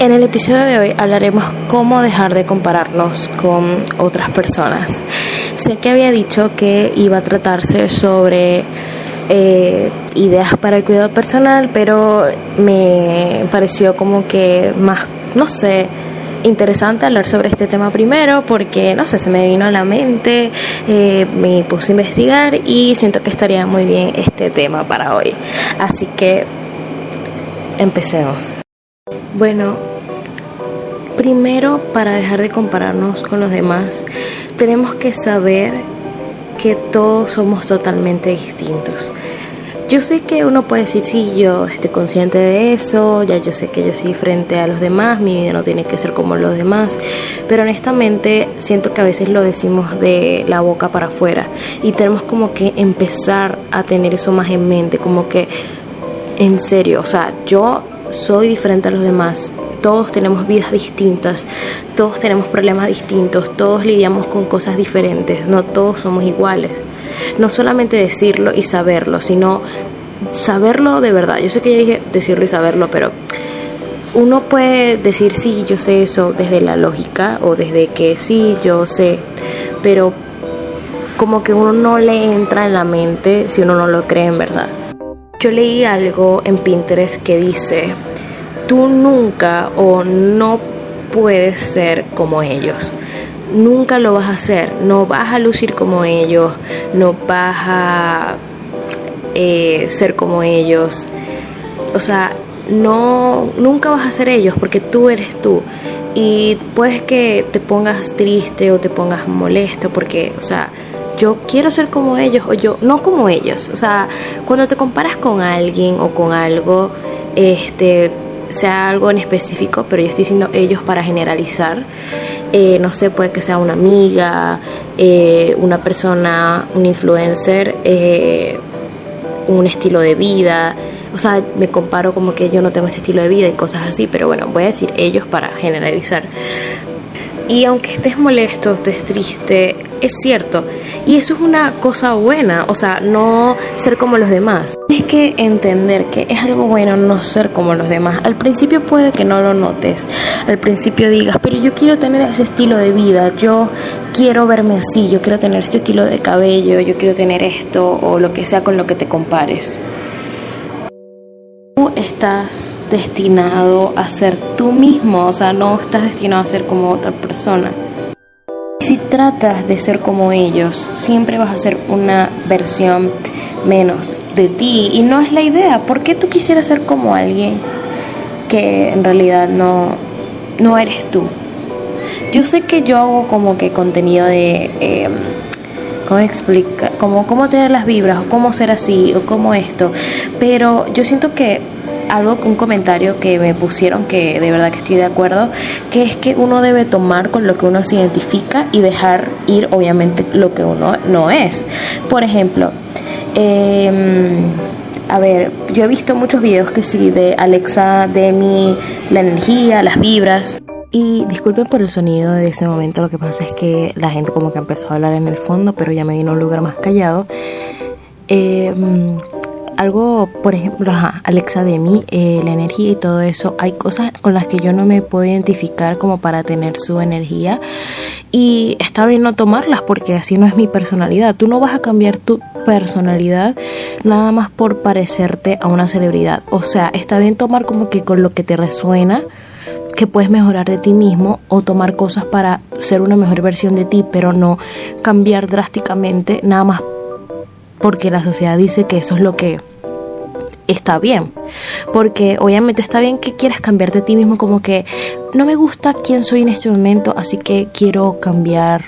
En el episodio de hoy hablaremos cómo dejar de compararnos con otras personas. Sé que había dicho que iba a tratarse sobre eh, ideas para el cuidado personal, pero me pareció como que más, no sé, interesante hablar sobre este tema primero porque, no sé, se me vino a la mente, eh, me puse a investigar y siento que estaría muy bien este tema para hoy. Así que empecemos. Bueno, primero para dejar de compararnos con los demás, tenemos que saber que todos somos totalmente distintos. Yo sé que uno puede decir, sí, yo estoy consciente de eso, ya yo sé que yo soy diferente a los demás, mi vida no tiene que ser como los demás, pero honestamente siento que a veces lo decimos de la boca para afuera y tenemos como que empezar a tener eso más en mente, como que en serio, o sea, yo soy diferente a los demás. Todos tenemos vidas distintas, todos tenemos problemas distintos, todos lidiamos con cosas diferentes, no todos somos iguales. No solamente decirlo y saberlo, sino saberlo de verdad. Yo sé que ya dije decirlo y saberlo, pero uno puede decir sí, yo sé eso desde la lógica o desde que sí, yo sé, pero como que uno no le entra en la mente si uno no lo cree en verdad. Yo leí algo en Pinterest que dice, tú nunca o no puedes ser como ellos. Nunca lo vas a hacer, no vas a lucir como ellos, no vas a eh, ser como ellos. O sea, no, nunca vas a ser ellos porque tú eres tú. Y puedes que te pongas triste o te pongas molesto porque, o sea, yo quiero ser como ellos o yo no como ellos. O sea, cuando te comparas con alguien o con algo, este, sea algo en específico, pero yo estoy diciendo ellos para generalizar. Eh, no sé, puede que sea una amiga, eh, una persona, un influencer, eh, un estilo de vida. O sea, me comparo como que yo no tengo este estilo de vida y cosas así, pero bueno, voy a decir ellos para generalizar. Y aunque estés molesto, estés triste, es cierto. Y eso es una cosa buena, o sea, no ser como los demás. Tienes que entender que es algo bueno no ser como los demás. Al principio puede que no lo notes. Al principio digas, pero yo quiero tener ese estilo de vida, yo quiero verme así, yo quiero tener este estilo de cabello, yo quiero tener esto o lo que sea con lo que te compares. Tú estás destinado a ser tú mismo, o sea, no estás destinado a ser como otra persona. Si tratas de ser como ellos, siempre vas a ser una versión menos de ti y no es la idea. ¿Por qué tú quisieras ser como alguien que en realidad no, no eres tú? Yo sé que yo hago como que contenido de... Eh, ¿Cómo explica? Como cómo tener las vibras, o cómo ser así, o cómo esto. Pero yo siento que algo, un comentario que me pusieron que de verdad que estoy de acuerdo, que es que uno debe tomar con lo que uno se identifica y dejar ir obviamente lo que uno no es. Por ejemplo, em, a ver, yo he visto muchos videos que sí, de Alexa, de mi, la energía, las vibras. Y disculpen por el sonido de ese momento, lo que pasa es que la gente como que empezó a hablar en el fondo, pero ya me vino a un lugar más callado. Eh, algo, por ejemplo, Alexa de mí, eh, la energía y todo eso, hay cosas con las que yo no me puedo identificar como para tener su energía y está bien no tomarlas porque así no es mi personalidad. Tú no vas a cambiar tu personalidad nada más por parecerte a una celebridad. O sea, está bien tomar como que con lo que te resuena que puedes mejorar de ti mismo o tomar cosas para ser una mejor versión de ti, pero no cambiar drásticamente nada más porque la sociedad dice que eso es lo que está bien. Porque obviamente está bien que quieras cambiarte a ti mismo como que no me gusta quién soy en este momento, así que quiero cambiar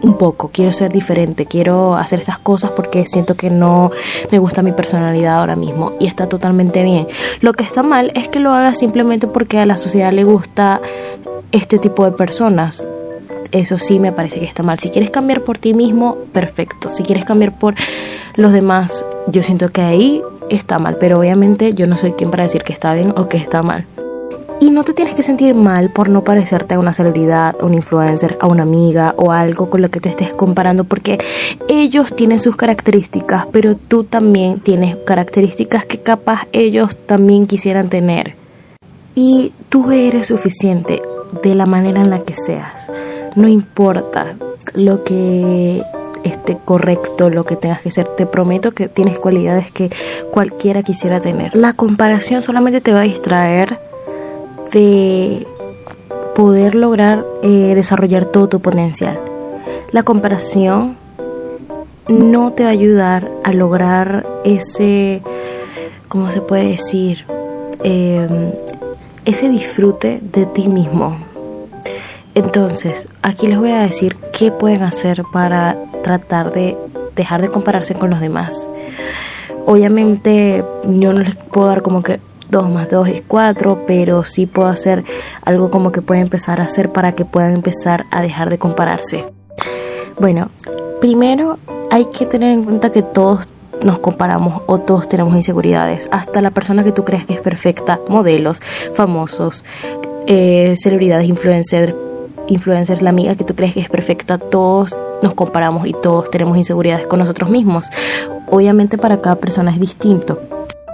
un poco, quiero ser diferente, quiero hacer estas cosas porque siento que no me gusta mi personalidad ahora mismo y está totalmente bien. Lo que está mal es que lo hagas simplemente porque a la sociedad le gusta este tipo de personas. Eso sí me parece que está mal. Si quieres cambiar por ti mismo, perfecto. Si quieres cambiar por los demás, yo siento que ahí está mal, pero obviamente yo no soy quien para decir que está bien o que está mal. Y no te tienes que sentir mal por no parecerte a una celebridad, a un influencer, a una amiga o algo con lo que te estés comparando, porque ellos tienen sus características, pero tú también tienes características que capaz ellos también quisieran tener. Y tú eres suficiente de la manera en la que seas. No importa lo que esté correcto, lo que tengas que ser. Te prometo que tienes cualidades que cualquiera quisiera tener. La comparación solamente te va a distraer de poder lograr eh, desarrollar todo tu potencial. La comparación no te va a ayudar a lograr ese, ¿cómo se puede decir? Em, ese disfrute de ti mismo. Entonces, aquí les voy a decir qué pueden hacer para tratar de dejar de compararse con los demás. Obviamente yo no les puedo dar como que 2 más 2 es 4, pero sí puedo hacer algo como que pueden empezar a hacer para que puedan empezar a dejar de compararse. Bueno, primero hay que tener en cuenta que todos nos comparamos o todos tenemos inseguridades. Hasta la persona que tú crees que es perfecta, modelos, famosos, eh, celebridades, influencers, influencers, la amiga que tú crees que es perfecta, todos nos comparamos y todos tenemos inseguridades con nosotros mismos. Obviamente para cada persona es distinto.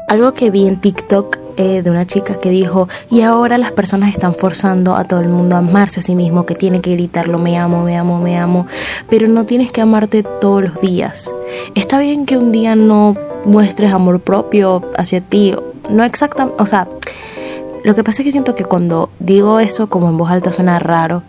Algo que vi en TikTok eh, de una chica que dijo, y ahora las personas están forzando a todo el mundo a amarse a sí mismo, que tiene que gritarlo, me amo, me amo, me amo, pero no tienes que amarte todos los días. Está bien que un día no muestres amor propio hacia ti, no exactamente, o sea, lo que pasa es que siento que cuando digo eso como en voz alta suena raro,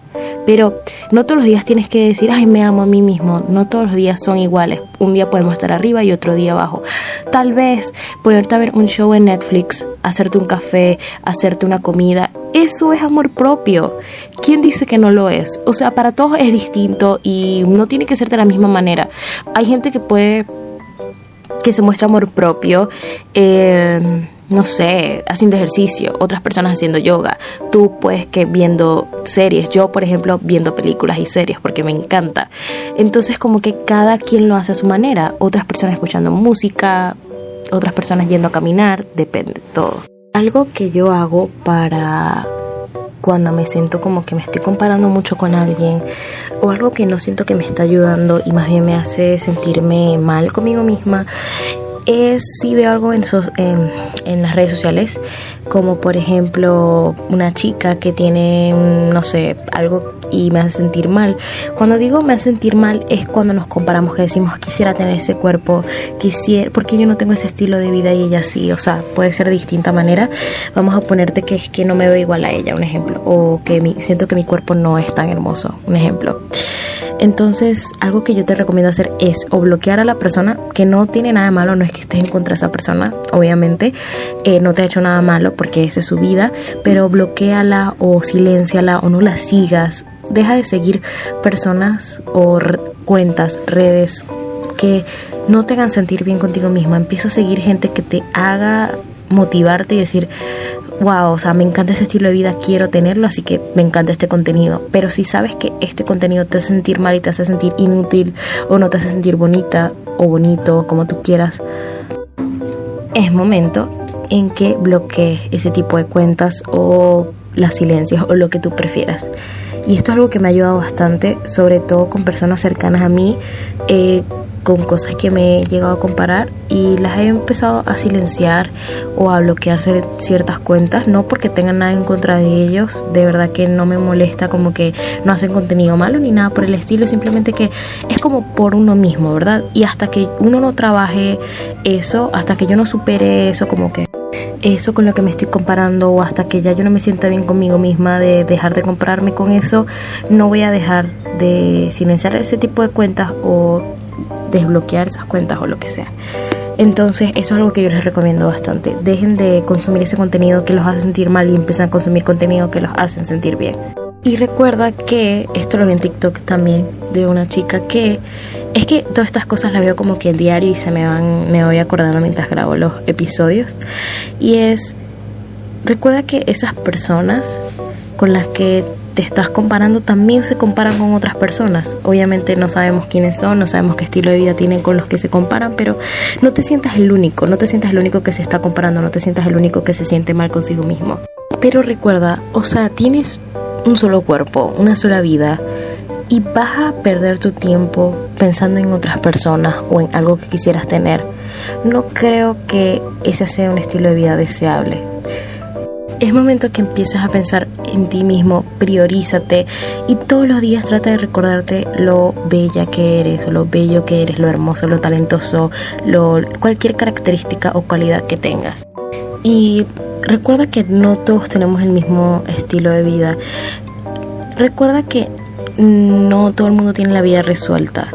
pero no todos los días tienes que decir, ay, me amo a mí mismo. No todos los días son iguales. Un día podemos estar arriba y otro día abajo. Tal vez ponerte a ver un show en Netflix, hacerte un café, hacerte una comida. Eso es amor propio. ¿Quién dice que no lo es? O sea, para todos es distinto y no tiene que ser de la misma manera. Hay gente que puede que se muestra amor propio. Eh, no sé, haciendo ejercicio, otras personas haciendo yoga, tú pues que viendo series, yo por ejemplo viendo películas y series porque me encanta. Entonces como que cada quien lo hace a su manera, otras personas escuchando música, otras personas yendo a caminar, depende todo. Algo que yo hago para cuando me siento como que me estoy comparando mucho con alguien o algo que no siento que me está ayudando y más bien me hace sentirme mal conmigo misma es si veo algo en, en, en, las redes sociales, como por ejemplo una chica que tiene, no sé, algo y me hace sentir mal. Cuando digo me hace sentir mal es cuando nos comparamos, que decimos quisiera tener ese cuerpo, quisiera, porque yo no tengo ese estilo de vida y ella sí, o sea, puede ser de distinta manera. Vamos a ponerte que es que no me veo igual a ella, un ejemplo, o que mi, siento que mi cuerpo no es tan hermoso, un ejemplo. Entonces, algo que yo te recomiendo hacer es o bloquear a la persona, que no tiene nada malo, no es que estés en contra de esa persona, obviamente, eh, no te ha hecho nada malo porque esa es su vida, pero bloqueala o silenciala o no la sigas. Deja de seguir personas o cuentas, redes que no te hagan sentir bien contigo misma. Empieza a seguir gente que te haga motivarte y decir, wow, o sea, me encanta ese estilo de vida, quiero tenerlo, así que me encanta este contenido. Pero si sabes que este contenido te hace sentir mal y te hace sentir inútil o no te hace sentir bonita o bonito, como tú quieras, es momento en que bloquees ese tipo de cuentas o las silencios o lo que tú prefieras. Y esto es algo que me ha ayudado bastante, sobre todo con personas cercanas a mí. Eh, con cosas que me he llegado a comparar y las he empezado a silenciar o a bloquear ciertas cuentas, no porque tengan nada en contra de ellos, de verdad que no me molesta como que no hacen contenido malo ni nada por el estilo, simplemente que es como por uno mismo, ¿verdad? Y hasta que uno no trabaje eso, hasta que yo no supere eso, como que eso con lo que me estoy comparando o hasta que ya yo no me sienta bien conmigo misma de dejar de compararme con eso, no voy a dejar de silenciar ese tipo de cuentas o desbloquear esas cuentas o lo que sea. Entonces, eso es algo que yo les recomiendo bastante. Dejen de consumir ese contenido que los hace sentir mal y empiezan a consumir contenido que los hacen sentir bien. Y recuerda que, esto lo vi en TikTok también, de una chica que es que todas estas cosas las veo como que en diario y se me van, me voy acordando mientras grabo los episodios. Y es, recuerda que esas personas con las que te estás comparando también se comparan con otras personas. Obviamente no sabemos quiénes son, no sabemos qué estilo de vida tienen con los que se comparan, pero no te sientas el único, no te sientas el único que se está comparando, no te sientas el único que se siente mal consigo mismo. Pero recuerda, o sea, tienes un solo cuerpo, una sola vida y vas a perder tu tiempo pensando en otras personas o en algo que quisieras tener. No creo que ese sea un estilo de vida deseable. Es momento que empieces a pensar en ti mismo, priorízate y todos los días trata de recordarte lo bella que eres, lo bello que eres, lo hermoso, lo talentoso, lo, cualquier característica o cualidad que tengas. Y recuerda que no todos tenemos el mismo estilo de vida. Recuerda que no todo el mundo tiene la vida resuelta.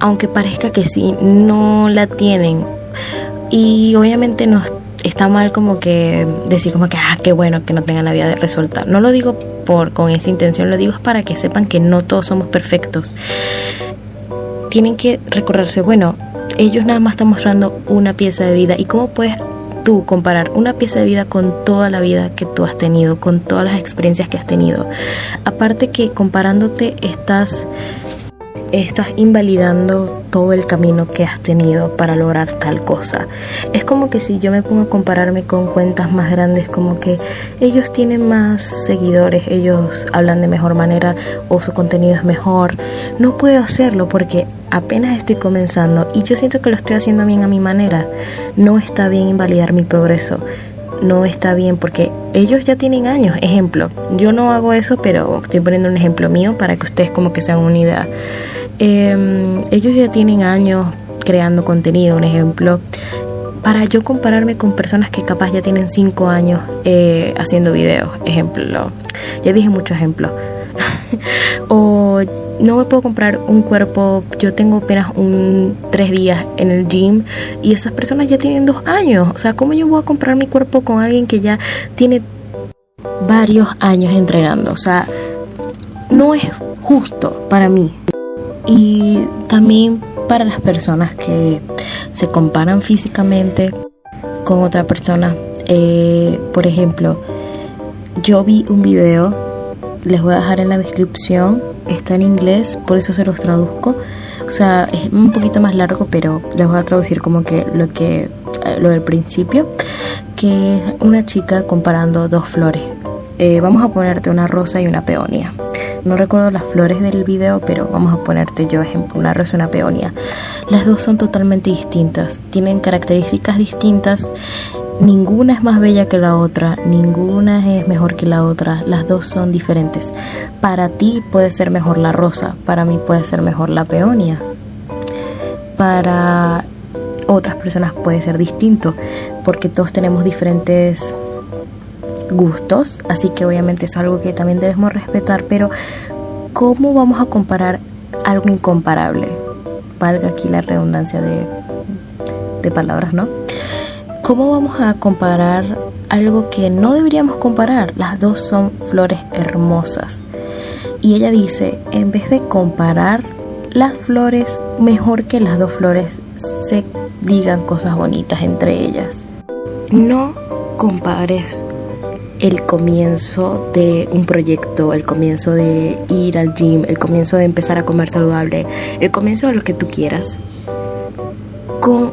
Aunque parezca que sí, no la tienen. Y obviamente no está mal como que decir como que, ah, qué bueno que no tengan la vida resuelta. No lo digo por con esa intención, lo digo es para que sepan que no todos somos perfectos. Tienen que recordarse, bueno, ellos nada más están mostrando una pieza de vida y cómo puedes tú comparar una pieza de vida con toda la vida que tú has tenido, con todas las experiencias que has tenido. Aparte que comparándote estás estás invalidando todo el camino que has tenido para lograr tal cosa. Es como que si yo me pongo a compararme con cuentas más grandes, como que ellos tienen más seguidores, ellos hablan de mejor manera o su contenido es mejor. No puedo hacerlo porque apenas estoy comenzando y yo siento que lo estoy haciendo bien a mi manera. No está bien invalidar mi progreso no está bien porque ellos ya tienen años. Ejemplo, yo no hago eso, pero estoy poniendo un ejemplo mío para que ustedes como que sean una idea. Em, ellos ya tienen años creando contenido, un ejemplo. Para yo compararme con personas que capaz ya tienen 5 años eh, haciendo videos, ejemplo, ya dije muchos ejemplos. o no me puedo comprar un cuerpo, yo tengo apenas un tres días en el gym y esas personas ya tienen dos años. O sea, ¿cómo yo voy a comprar mi cuerpo con alguien que ya tiene varios años entrenando? O sea, no es justo para mí y también para las personas que se comparan físicamente con otra persona. Eh, por ejemplo, yo vi un video, les voy a dejar en la descripción, está en inglés, por eso se los traduzco. O sea, es un poquito más largo, pero les voy a traducir como que lo que lo del principio, que es una chica comparando dos flores. Eh, vamos a ponerte una rosa y una peonia. No recuerdo las flores del video, pero vamos a ponerte yo ejemplo, una rosa y una peonia. Las dos son totalmente distintas, tienen características distintas. Ninguna es más bella que la otra, ninguna es mejor que la otra, las dos son diferentes. Para ti puede ser mejor la rosa, para mí puede ser mejor la peonia. Para otras personas puede ser distinto, porque todos tenemos diferentes gustos, así que obviamente es algo que también debemos respetar, pero ¿cómo vamos a comparar algo incomparable? Valga aquí la redundancia de, de palabras, ¿no? ¿Cómo vamos a comparar algo que no deberíamos comparar? Las dos son flores hermosas. Y ella dice, en vez de comparar las flores, mejor que las dos flores se digan cosas bonitas entre ellas. No compares el comienzo de un proyecto, el comienzo de ir al gym, el comienzo de empezar a comer saludable, el comienzo de lo que tú quieras, con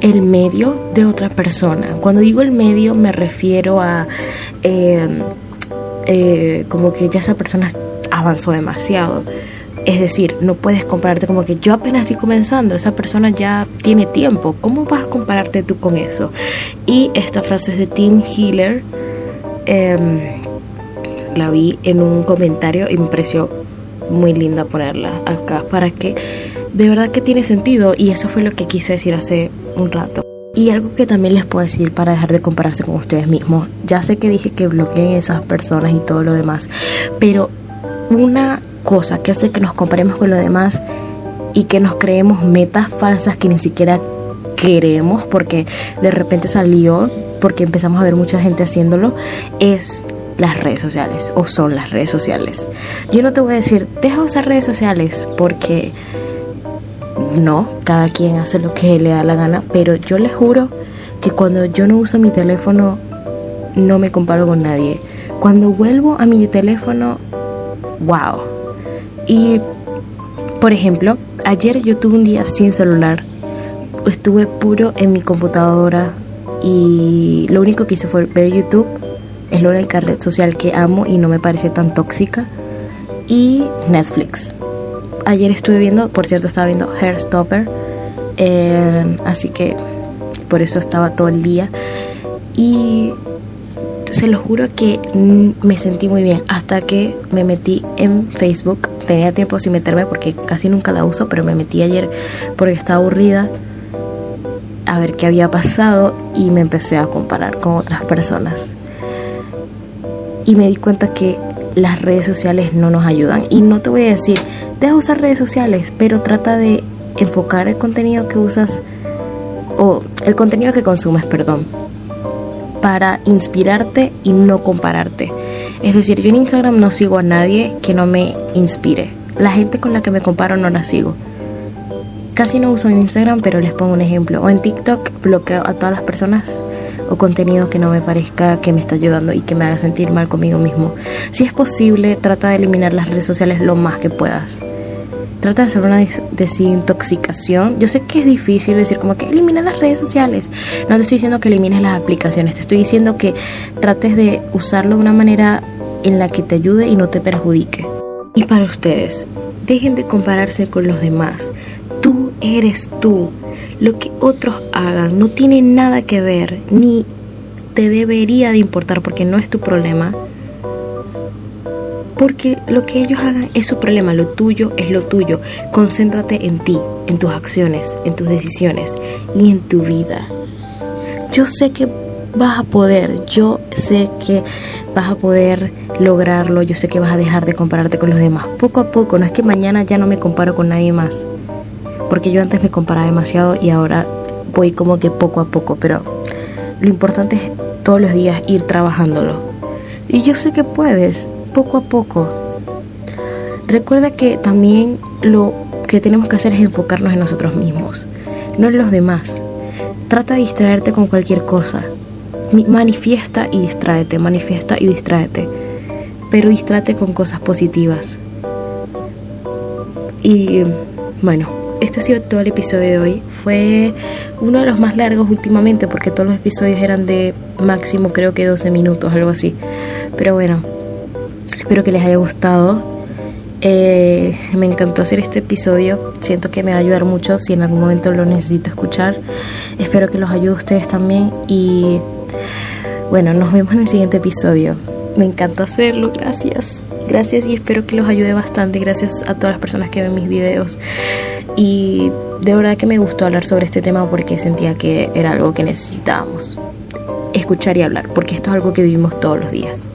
el medio de otra persona. Cuando digo el medio me refiero a em, eh, como que ya esa persona avanzó demasiado. Es decir, no puedes compararte como que yo apenas estoy comenzando, esa persona ya tiene tiempo. ¿Cómo vas a compararte tú con eso? Y esta frase es de Tim Healer Em, la vi en un comentario y me pareció muy linda ponerla acá para que de verdad que tiene sentido y eso fue lo que quise decir hace un rato. Y algo que también les puedo decir para dejar de compararse con ustedes mismos. Ya sé que dije que bloqueen esas personas y todo lo demás, pero una cosa que hace que nos comparemos con lo demás y que nos creemos metas falsas que ni siquiera queremos porque de repente salió porque empezamos a ver mucha gente haciéndolo, es las redes sociales o son las redes sociales. Yo no te voy a decir, deja de usar redes sociales porque no, cada quien hace lo que le da la gana, pero yo les juro que cuando yo no uso mi teléfono no me comparo con nadie. Cuando vuelvo a mi teléfono, wow. Y por ejemplo, ayer yo tuve un día sin celular. Estuve puro en mi computadora y lo único que hice fue ver YouTube. Es la única red social que amo y no me parece tan tóxica. Y Netflix. Ayer estuve viendo, por cierto, estaba viendo Hairstopper. Eh, así que por eso estaba todo el día. Y se lo juro que me sentí muy bien hasta que me metí en Facebook. Tenía tiempo sin meterme porque casi nunca la uso, pero me metí ayer porque estaba aburrida a ver qué había pasado y me empecé a comparar con otras personas. Y me di cuenta que las redes sociales no nos ayudan. Y no te voy a decir, deja usar redes sociales, pero trata de enfocar el contenido que usas o el contenido que consumes, perdón, para inspirarte y no compararte. Es decir, yo en Instagram no sigo a nadie que no me inspire. La gente con la que me comparo no la sigo. Casi no uso en Instagram, pero les pongo un ejemplo. O en TikTok bloqueo a todas las personas o contenido que no me parezca que me está ayudando y que me haga sentir mal conmigo mismo. Si es posible, trata de eliminar las redes sociales lo más que puedas. Trata de hacer una desintoxicación. Yo sé que es difícil decir como que elimina las redes sociales. No te estoy diciendo que elimines las aplicaciones, te estoy diciendo que trates de usarlo de una manera en la que te ayude y no te perjudique. Y para ustedes, dejen de compararse con los demás. Tú eres tú. Lo que otros hagan no tiene nada que ver, ni te debería de importar porque no es tu problema porque lo que ellos hagan es su problema, lo tuyo es lo tuyo. Concéntrate en ti, en tus acciones, en tus decisiones y en tu vida. Yo sé que vas a poder, yo sé que vas a poder lograrlo, yo sé que vas a dejar de compararte con los demás. Poco a poco, no es que mañana ya no me comparo con nadie más, porque yo antes me comparaba demasiado y ahora voy como que poco a poco, pero lo importante es todos los días ir trabajándolo. Y yo sé que puedes, poco a poco. Recuerda que también lo que tenemos que hacer es enfocarnos en nosotros mismos, no en los demás. Trata de distraerte con cualquier cosa. Manifiesta y distráete, manifiesta y distráete. Pero distráete con cosas positivas. Y bueno, este ha sido todo el episodio de hoy. Fue uno de los más largos últimamente porque todos los episodios eran de máximo creo que 12 minutos, algo así. Pero bueno, Espero que les haya gustado. Eh, me encantó hacer este episodio. Siento que me va a ayudar mucho si en algún momento lo necesito escuchar. Espero que los ayude a ustedes también. Y bueno, nos vemos en el siguiente episodio. Me encanta hacerlo. Gracias. Gracias y espero que los ayude bastante. Gracias a todas las personas que ven mis videos. Y de verdad que me gustó hablar sobre este tema porque sentía que era algo que necesitábamos escuchar y hablar. Porque esto es algo que vivimos todos los días.